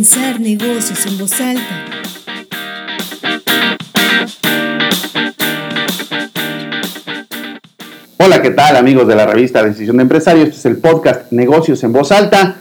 Pensar negocios en voz alta. Hola, ¿qué tal amigos de la revista Decisión de Empresario? Este es el podcast Negocios en voz alta.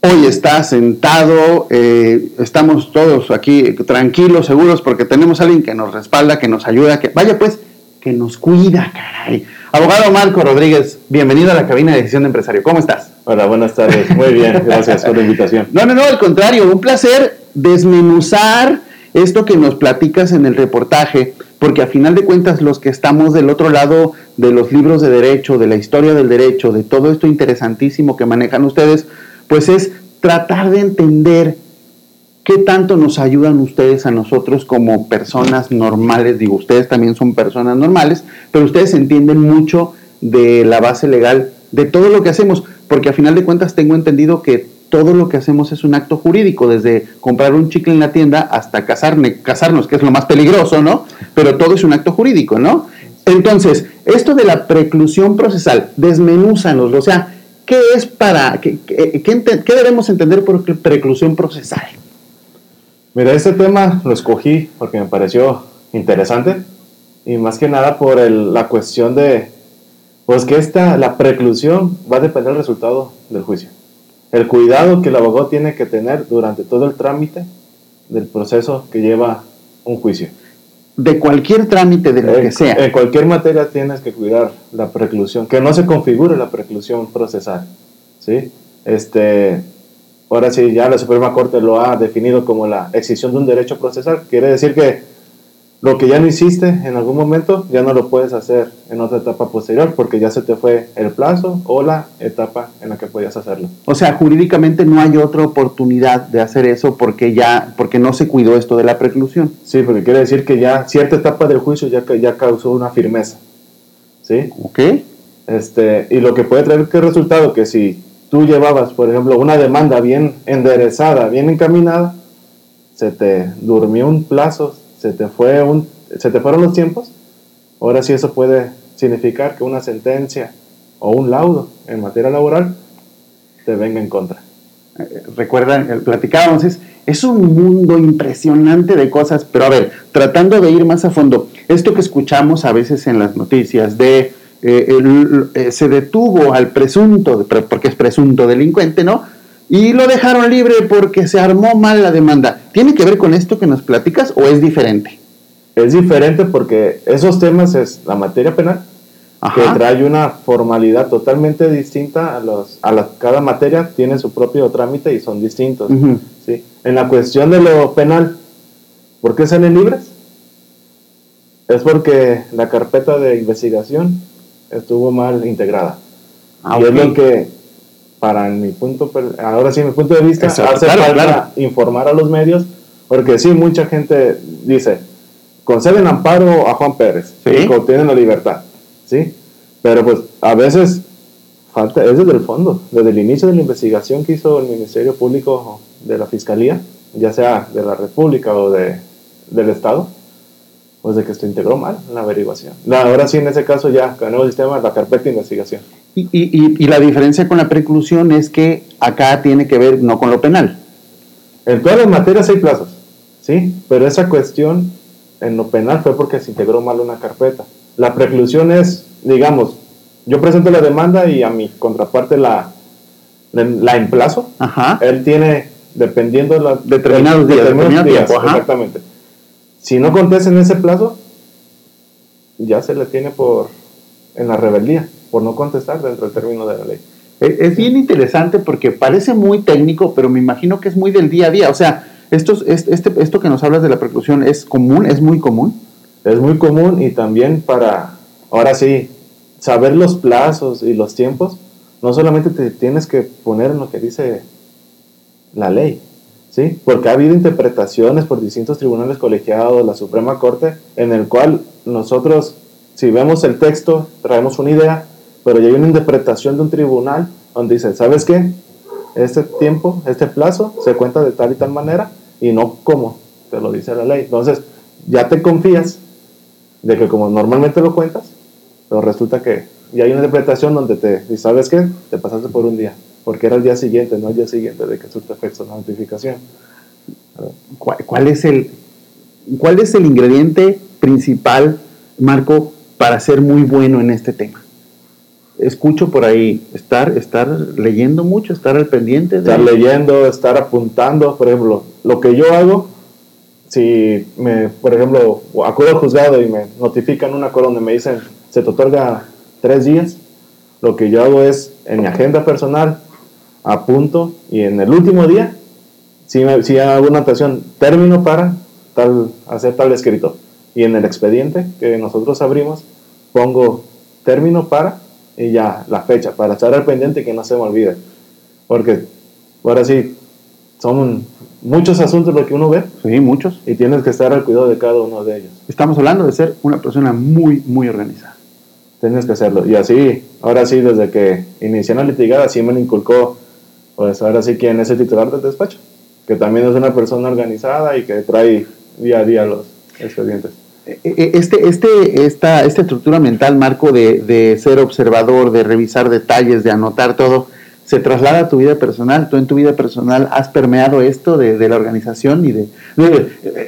Hoy está sentado, eh, estamos todos aquí tranquilos, seguros, porque tenemos a alguien que nos respalda, que nos ayuda, que vaya pues, que nos cuida, caray. Abogado Marco Rodríguez, bienvenido a la cabina de Decisión de Empresario. ¿Cómo estás? Hola, buenas tardes. Muy bien, gracias por la invitación. No, no, no, al contrario, un placer desmenuzar esto que nos platicas en el reportaje, porque a final de cuentas los que estamos del otro lado de los libros de derecho, de la historia del derecho, de todo esto interesantísimo que manejan ustedes, pues es tratar de entender qué tanto nos ayudan ustedes a nosotros como personas normales. Digo, ustedes también son personas normales, pero ustedes entienden mucho de la base legal de todo lo que hacemos, porque a final de cuentas tengo entendido que todo lo que hacemos es un acto jurídico, desde comprar un chicle en la tienda hasta casarnos, que es lo más peligroso, ¿no? Pero todo es un acto jurídico, ¿no? Entonces, esto de la preclusión procesal, desmenúzanos, o sea, ¿Qué es para, qué, debemos entender por preclusión procesal? Mira, este tema lo escogí porque me pareció interesante y más que nada por la cuestión de, pues que esta, la preclusión va a depender del resultado del juicio. El cuidado que el abogado tiene que tener durante todo el trámite del proceso que lleva un juicio de cualquier trámite de lo que sea. En cualquier materia tienes que cuidar la preclusión, que no se configure la preclusión procesal. ¿sí? Este, ahora sí, ya la Suprema Corte lo ha definido como la excepción de un derecho procesal. Quiere decir que lo que ya no hiciste en algún momento, ya no lo puedes hacer en otra etapa posterior porque ya se te fue el plazo o la etapa en la que podías hacerlo. O sea, jurídicamente no hay otra oportunidad de hacer eso porque ya porque no se cuidó esto de la preclusión. Sí, porque quiere decir que ya cierta etapa del juicio ya, ya causó una firmeza. ¿Sí? Ok. Este, y lo que puede traer que resultado que si tú llevabas, por ejemplo, una demanda bien enderezada, bien encaminada, se te durmió un plazo, se te, fue un, se te fueron los tiempos, ahora sí eso puede significar que una sentencia o un laudo en materia laboral te venga en contra. Eh, recuerdan, eh, platicábamos, es, es un mundo impresionante de cosas, pero a ver, tratando de ir más a fondo, esto que escuchamos a veces en las noticias de eh, se detuvo al presunto, porque es presunto delincuente, ¿no? y lo dejaron libre porque se armó mal la demanda. ¿Tiene que ver con esto que nos platicas o es diferente? Es diferente porque esos temas es la materia penal, que trae una formalidad totalmente distinta a los a la, cada materia tiene su propio trámite y son distintos. ¿sí? En la cuestión de lo penal, ¿por qué salen libres? Es porque la carpeta de investigación estuvo mal integrada. Ah, y es lo que para mi punto, ahora sí, mi punto de vista, hace falta informar a los medios, porque sí, mucha gente dice, conceden amparo a Juan Pérez y contienen la libertad, ¿sí? Pero pues a veces falta, es desde el fondo, desde el inicio de la investigación que hizo el Ministerio Público de la Fiscalía, ya sea de la República o de, del Estado, pues de que se integró mal la averiguación. ahora sí, en ese caso ya, con el nuevo sistema, la carpeta de investigación. Y, y, y, la diferencia con la preclusión es que acá tiene que ver no con lo penal. En todas las materias hay plazos, ¿sí? Pero esa cuestión en lo penal fue porque se integró mal una carpeta. La preclusión es, digamos, yo presento la demanda y a mi contraparte la, la emplazo. Ajá. Él tiene, dependiendo de la, determinados días, determinados días, exactamente. Si no contesta en ese plazo, ya se le tiene por en la rebeldía por no contestar dentro del término de la ley. Es bien interesante porque parece muy técnico, pero me imagino que es muy del día a día. O sea, esto, este, esto que nos hablas de la preclusión es común, es muy común. Es muy común y también para, ahora sí, saber los plazos y los tiempos, no solamente te tienes que poner en lo que dice la ley, ¿sí? Porque ha habido interpretaciones por distintos tribunales colegiados, la Suprema Corte, en el cual nosotros, si vemos el texto, traemos una idea, pero ya hay una interpretación de un tribunal donde dice, ¿sabes qué? Este tiempo, este plazo se cuenta de tal y tal manera y no como te lo dice la ley. Entonces, ya te confías de que como normalmente lo cuentas, pero resulta que ya hay una interpretación donde te ¿sabes qué? Te pasaste por un día. Porque era el día siguiente, no el día siguiente de que surte efecto la notificación. ¿Cuál, es el, ¿Cuál es el ingrediente principal, Marco, para ser muy bueno en este tema? Escucho por ahí estar, estar leyendo mucho, estar al pendiente. De... Estar leyendo, estar apuntando, por ejemplo, lo que yo hago, si me, por ejemplo, acudo al juzgado y me notifican un acuerdo donde me dicen se te otorga tres días, lo que yo hago es en mi agenda personal apunto y en el último día si, me, si hago una anotación término para tal, hacer tal escrito. Y en el expediente que nosotros abrimos pongo término para y ya la fecha para estar al pendiente que no se me olvide. Porque ahora sí son muchos asuntos lo que uno ve sí muchos. y tienes que estar al cuidado de cada uno de ellos. Estamos hablando de ser una persona muy muy organizada. Tienes que hacerlo. Y así ahora sí desde que inicié la litigada sí me inculcó pues ahora sí quién es el titular del despacho, que también es una persona organizada y que trae día a día los expedientes. E, e, este, este, esta, esta estructura mental, Marco, de, de ser observador, de revisar detalles, de anotar todo, se traslada a tu vida personal. Tú en tu vida personal has permeado esto de, de la organización y de,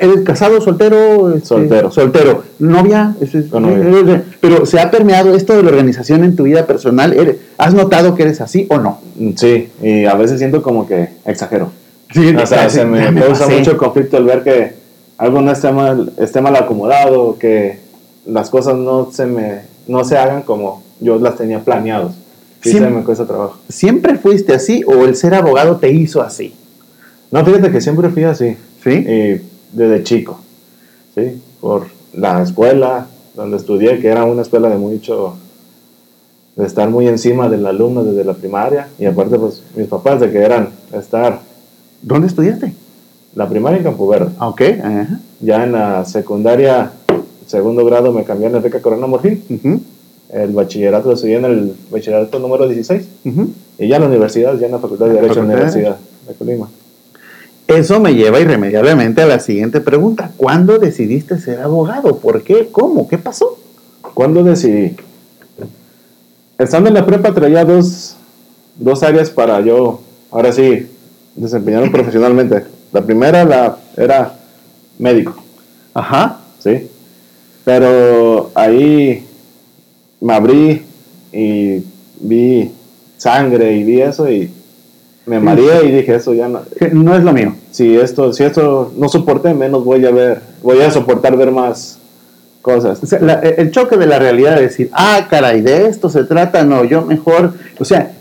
¿Eres casado, soltero? Este, soltero. Soltero. ¿Novia? Pero se ha permeado esto de la organización en tu vida personal. ¿Has notado que eres así o no? Mm, sí, y a veces siento como que exagero. Sí, o sea, se me causa mucho conflicto el ver que algo no esté mal, esté mal acomodado, que las cosas no se me no se hagan como yo las tenía planeados siempre, me cuesta trabajo. ¿Siempre fuiste así o el ser abogado te hizo así? No, fíjate que siempre fui así. ¿Sí? desde chico. ¿Sí? Por la escuela donde estudié, que era una escuela de mucho. de estar muy encima del alumno desde la primaria. Y aparte, pues mis papás de que eran estar. ¿Dónde estudiaste? La primaria en Campo Verde. Ah, ok. Ya en la secundaria, segundo grado, me cambié en Enrique Corona Morfín el bachillerato lo estudié en el bachillerato número 16 y ya en la universidad, ya en la Facultad de Derecho de la Universidad de Colima. Eso me lleva irremediablemente a la siguiente pregunta. ¿Cuándo decidiste ser abogado? ¿Por qué? ¿Cómo? ¿Qué pasó? ¿Cuándo decidí? Estando en la prepa traía dos, dos áreas para yo, ahora sí, desempeñarme profesionalmente. La primera la, era médico. Ajá. Sí. Pero ahí me abrí y vi sangre y vi eso y me mareé y dije, eso ya no... No es lo mío. Si esto, si esto no soporté, menos voy a ver, voy a soportar ver más cosas. el choque de la realidad de decir, ah, caray, de esto se trata, no, yo mejor, o sea,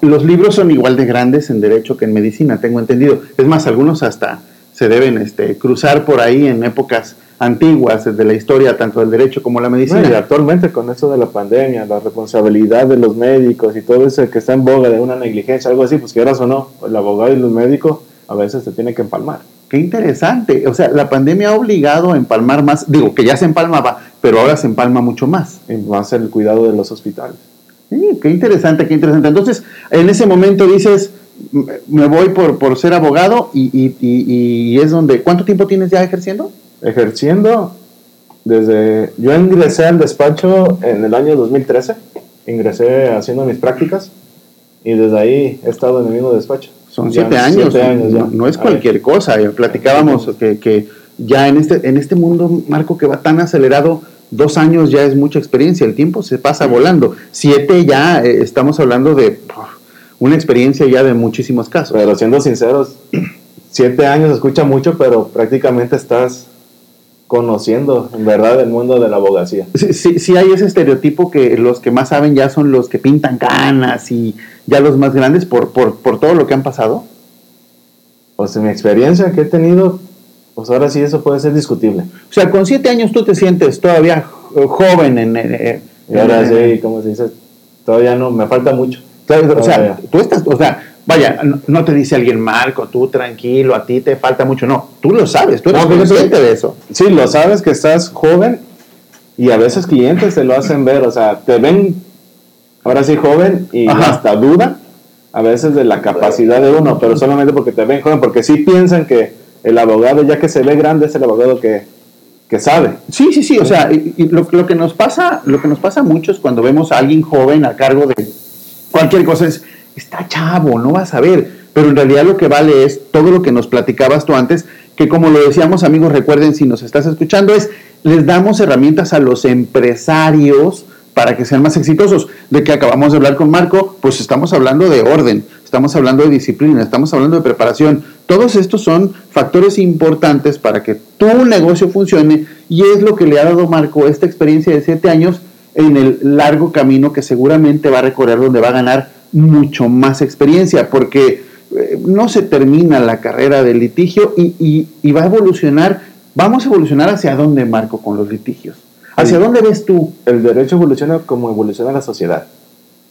los libros son igual de grandes en derecho que en medicina, tengo entendido. Es más, algunos hasta se deben este, cruzar por ahí en épocas antiguas de la historia, tanto del derecho como la medicina. y actualmente con eso de la pandemia, la responsabilidad de los médicos y todo eso que está en boga de una negligencia, algo así, pues quieras o no, el abogado y los médicos a veces se tienen que empalmar. Qué interesante. O sea, la pandemia ha obligado a empalmar más, digo que ya se empalmaba, pero ahora se empalma mucho más. Y más el cuidado de los hospitales. Sí, qué interesante, qué interesante. Entonces, en ese momento dices, me voy por, por ser abogado y, y, y es donde, ¿cuánto tiempo tienes ya ejerciendo? Ejerciendo desde... Yo ingresé al despacho en el año 2013, ingresé haciendo mis prácticas y desde ahí he estado en el mismo despacho. Son siete años, no, es cualquier cosa. Platicábamos que, que, ya en este, en este mundo, Marco, que va tan acelerado, dos años ya es mucha experiencia, el tiempo se pasa volando. Siete ya eh, estamos hablando de una experiencia ya de muchísimos casos. Pero siendo sinceros, siete años escucha mucho, pero prácticamente estás conociendo en verdad el mundo de la abogacía. Sí, sí, hay ese estereotipo que los que más saben ya son los que pintan canas y ya los más grandes por, por, por todo lo que han pasado. Pues en mi experiencia que he tenido, pues ahora sí eso puede ser discutible. O sea, con siete años tú te sientes todavía joven en... Eh, y ahora sí, como se dice, todavía no, me falta mucho. O sea, tú estás, o sea, Vaya, no, te dice alguien, Marco, tú tranquilo, a ti te falta mucho. No, tú lo sabes, tú eres consciente de eso. Sí, lo sabes que estás joven y a veces clientes te lo hacen ver, o sea, te ven ahora sí joven y hasta duda a veces de la capacidad de uno, pero solamente porque te ven joven, porque sí piensan que el abogado, ya que se ve grande, es el abogado que, que sabe. Sí, sí, sí, o sea, y, lo, lo, que nos pasa, lo que nos pasa mucho es cuando vemos a alguien joven a cargo de cualquier cosa es está chavo, no va a saber. Pero en realidad lo que vale es todo lo que nos platicabas tú antes, que como lo decíamos amigos, recuerden si nos estás escuchando, es les damos herramientas a los empresarios para que sean más exitosos. De que acabamos de hablar con Marco, pues estamos hablando de orden, estamos hablando de disciplina, estamos hablando de preparación. Todos estos son factores importantes para que tu negocio funcione y es lo que le ha dado Marco esta experiencia de siete años en el largo camino que seguramente va a recorrer donde va a ganar mucho más experiencia, porque eh, no se termina la carrera del litigio y, y va a evolucionar, vamos a evolucionar hacia dónde, Marco, con los litigios. ¿Hacia dónde ves tú? El derecho evoluciona como evoluciona la sociedad.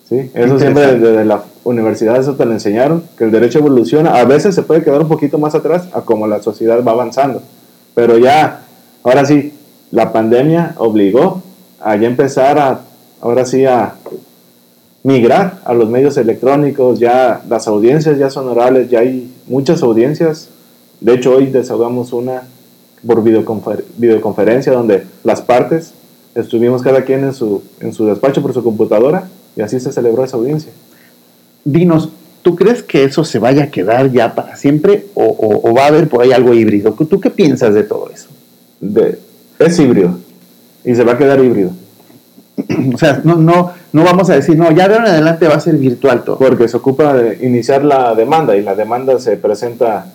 ¿sí? Eso siempre desde la universidad eso te lo enseñaron, que el derecho evoluciona. A veces se puede quedar un poquito más atrás a como la sociedad va avanzando. Pero ya, ahora sí, la pandemia obligó a ya empezar a, ahora sí, a migrar a los medios electrónicos. Ya las audiencias ya son orales, ya hay muchas audiencias. De hecho, hoy desahogamos una por videoconferencia donde las partes estuvimos cada quien en su, en su despacho por su computadora y así se celebró esa audiencia. Dinos, ¿tú crees que eso se vaya a quedar ya para siempre o, va a haber por ahí algo híbrido? ¿Tú qué piensas de todo eso? De, es híbrido y se va a quedar híbrido. o sea, no, no, no vamos a decir, no, ya de ahora en adelante va a ser virtual todo. Porque se ocupa de iniciar la demanda y la demanda se presenta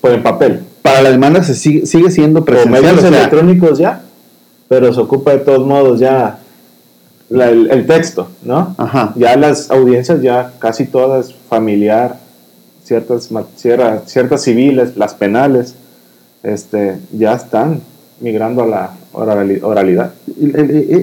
por el papel para la demanda se sigue, sigue siendo presencial. medios electrónicos ya, pero se ocupa de todos modos ya el, texto, ¿no? Ajá. Ya las audiencias, ya casi todas familiar, ciertas, ciertas civiles, las penales, este, ya están migrando a la oralidad.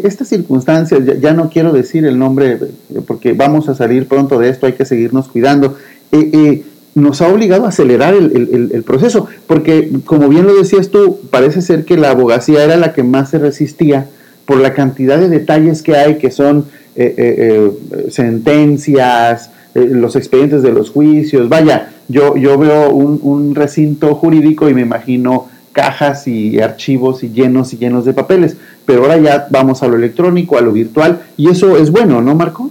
Estas circunstancias, ya, no quiero decir el nombre porque vamos a salir pronto de esto, hay que seguirnos cuidando. Eh, eh, nos ha obligado a acelerar el, proceso, porque como bien lo decías tú, parece ser que la abogacía era la que más se resistía por la cantidad de detalles que hay, que son eh, eh, eh, sentencias, los expedientes de los juicios. Vaya, yo, yo veo un, recinto jurídico y me imagino cajas y archivos y llenos y llenos de papeles, pero ahora ya vamos a lo electrónico, a lo virtual, y eso es bueno, ¿no, Marco?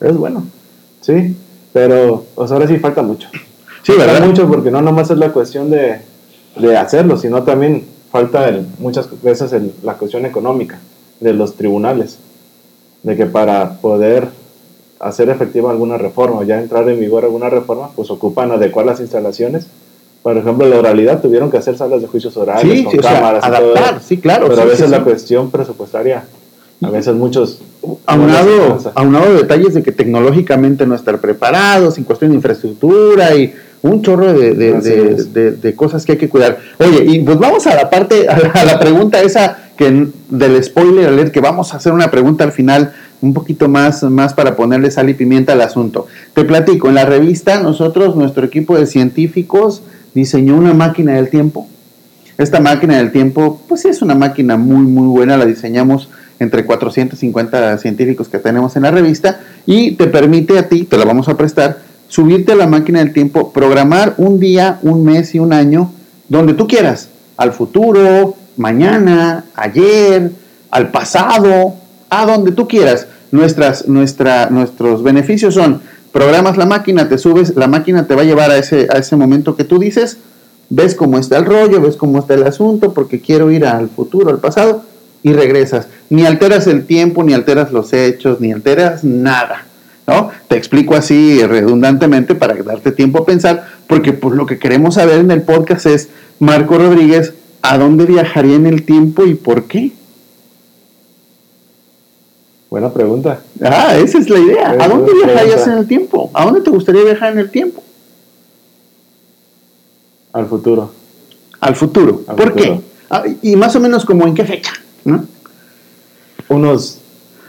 Es bueno, sí, pero pues ahora sí falta mucho. Sí, ¿verdad? mucho porque no nomás es la cuestión de, hacerlo, sino también falta muchas veces la cuestión económica de los tribunales, de que para poder hacer efectiva alguna reforma, ya entrar en vigor alguna reforma, pues ocupan adecuar las instalaciones. Por ejemplo, la oralidad tuvieron que hacer salas de juicios orales con cámaras. adaptar, sí, claro. Pero a veces la cuestión presupuestaria, a veces muchos... Aunado, aunado de detalles de que tecnológicamente no estar preparados, en cuestión de infraestructura y un chorro de, cosas que hay que cuidar. Oye, y pues vamos a la parte, a la, pregunta esa que del spoiler alert, que vamos a hacer una pregunta al final un poquito más, más para ponerle sal y pimienta al asunto. Te platico, en la revista nosotros, nuestro equipo de científicos diseñó una máquina del tiempo. Esta máquina del tiempo, pues sí es una máquina muy, muy buena, la diseñamos entre 450 científicos que tenemos en la revista y te permite a ti, te la vamos a prestar, subirte a la máquina del tiempo, programar un día, un mes y un año, donde tú quieras, al futuro, mañana, ayer, al pasado, a donde tú quieras. Nuestros beneficios son, programas la máquina, te subes, la máquina te va a llevar a ese, a ese momento que tú dices, ves cómo está el rollo, ves cómo está el asunto, porque quiero ir al futuro, al pasado, y regresas. Ni alteras el tiempo, ni alteras los hechos, ni alteras nada. ¿no? Te explico así redundantemente para darte tiempo a pensar, porque pues lo que queremos saber en el podcast es, Marco Rodríguez, ¿a dónde viajaría en el tiempo y por qué? Buena pregunta. Ah, esa es la idea. ¿A dónde viajarías en el tiempo? ¿A dónde te gustaría viajar en el tiempo? Al futuro. Al futuro. ¿Por qué? Ah, y más o menos como en qué fecha, Unos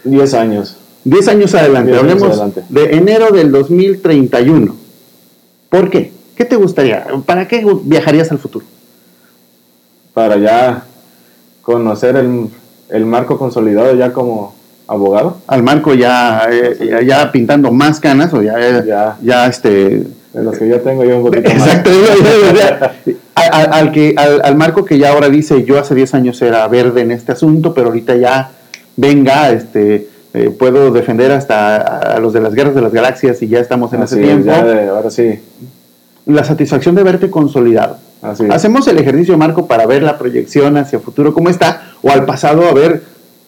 10 años. 10 años adelante, hablemos de enero del 2031. ¿Por qué? ¿Qué te gustaría? ¿Para qué viajarías al futuro? Para ya conocer el, marco consolidado ya como abogado. Al marco ya, eh, ya, pintando más canas o ya, ya, ya este... En los que ya tengo yo un poquito Exacto, al, al, que, al, al, marco que ya ahora dice, yo hace 10 años era verde en este asunto, pero ahorita ya venga, este eh, puedo defender hasta a los de las guerras de las galaxias y ya estamos en ese tiempo. ahora sí. La satisfacción de verte consolidado. Hacemos el ejercicio, Marco, para ver la proyección hacia el futuro, cómo está, o al pasado, a ver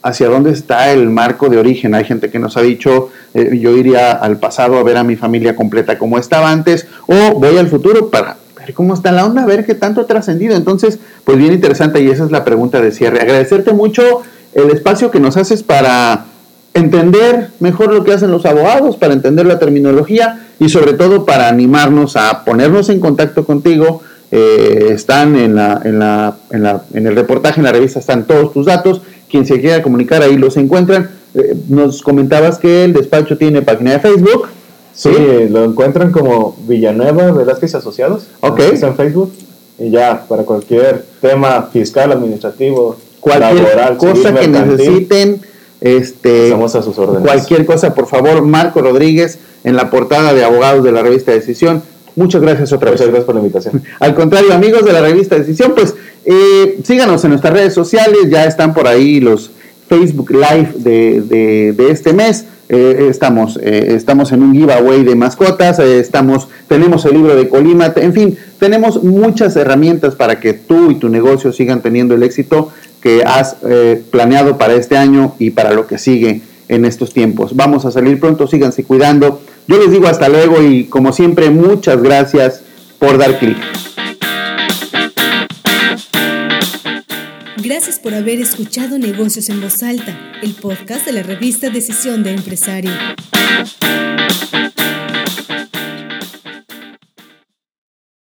hacia dónde está el marco de origen. Hay gente que nos ha dicho, eh, yo iría al pasado a ver a mi familia completa como estaba antes, o voy al futuro para ver cómo está la onda, ver qué tanto ha trascendido. Entonces, pues bien interesante, y esa es la pregunta de cierre. Agradecerte mucho el espacio que nos haces para entender mejor lo que hacen los abogados, para entender la terminología y sobre todo para animarnos a ponernos en contacto contigo. Eh, están en, la, en, la, en, la, en, el reportaje, en la revista están todos tus datos. Quien se quiera comunicar ahí los encuentran. Eh, nos comentabas que el despacho tiene página de Facebook. Sí, lo encuentran como Villanueva Velázquez Asociados. Ok. en Facebook. Y ya, para cualquier tema fiscal, administrativo, cualquier laboral, cosa que necesiten este, a sus órdenes. Cualquier cosa, por favor, Marco Rodríguez en la portada de Abogados de la revista Decisión. Muchas gracias otra vez. Muchas gracias por la invitación. Al contrario, amigos de la revista Decisión, pues eh, síganos en nuestras redes sociales, ya están por ahí los Facebook Live de, de, este mes. Eh, estamos, eh, estamos en un giveaway de mascotas, estamos, tenemos el libro de Colima, en fin, tenemos muchas herramientas para que tú y tu negocio sigan teniendo el éxito que has eh, planeado para este año y para lo que sigue en estos tiempos. Vamos a salir pronto, síganse cuidando. Yo les digo hasta luego y como siempre, muchas gracias por dar clic. Gracias por haber escuchado Negocios en Voz Alta, el podcast de la revista Decisión de Empresario.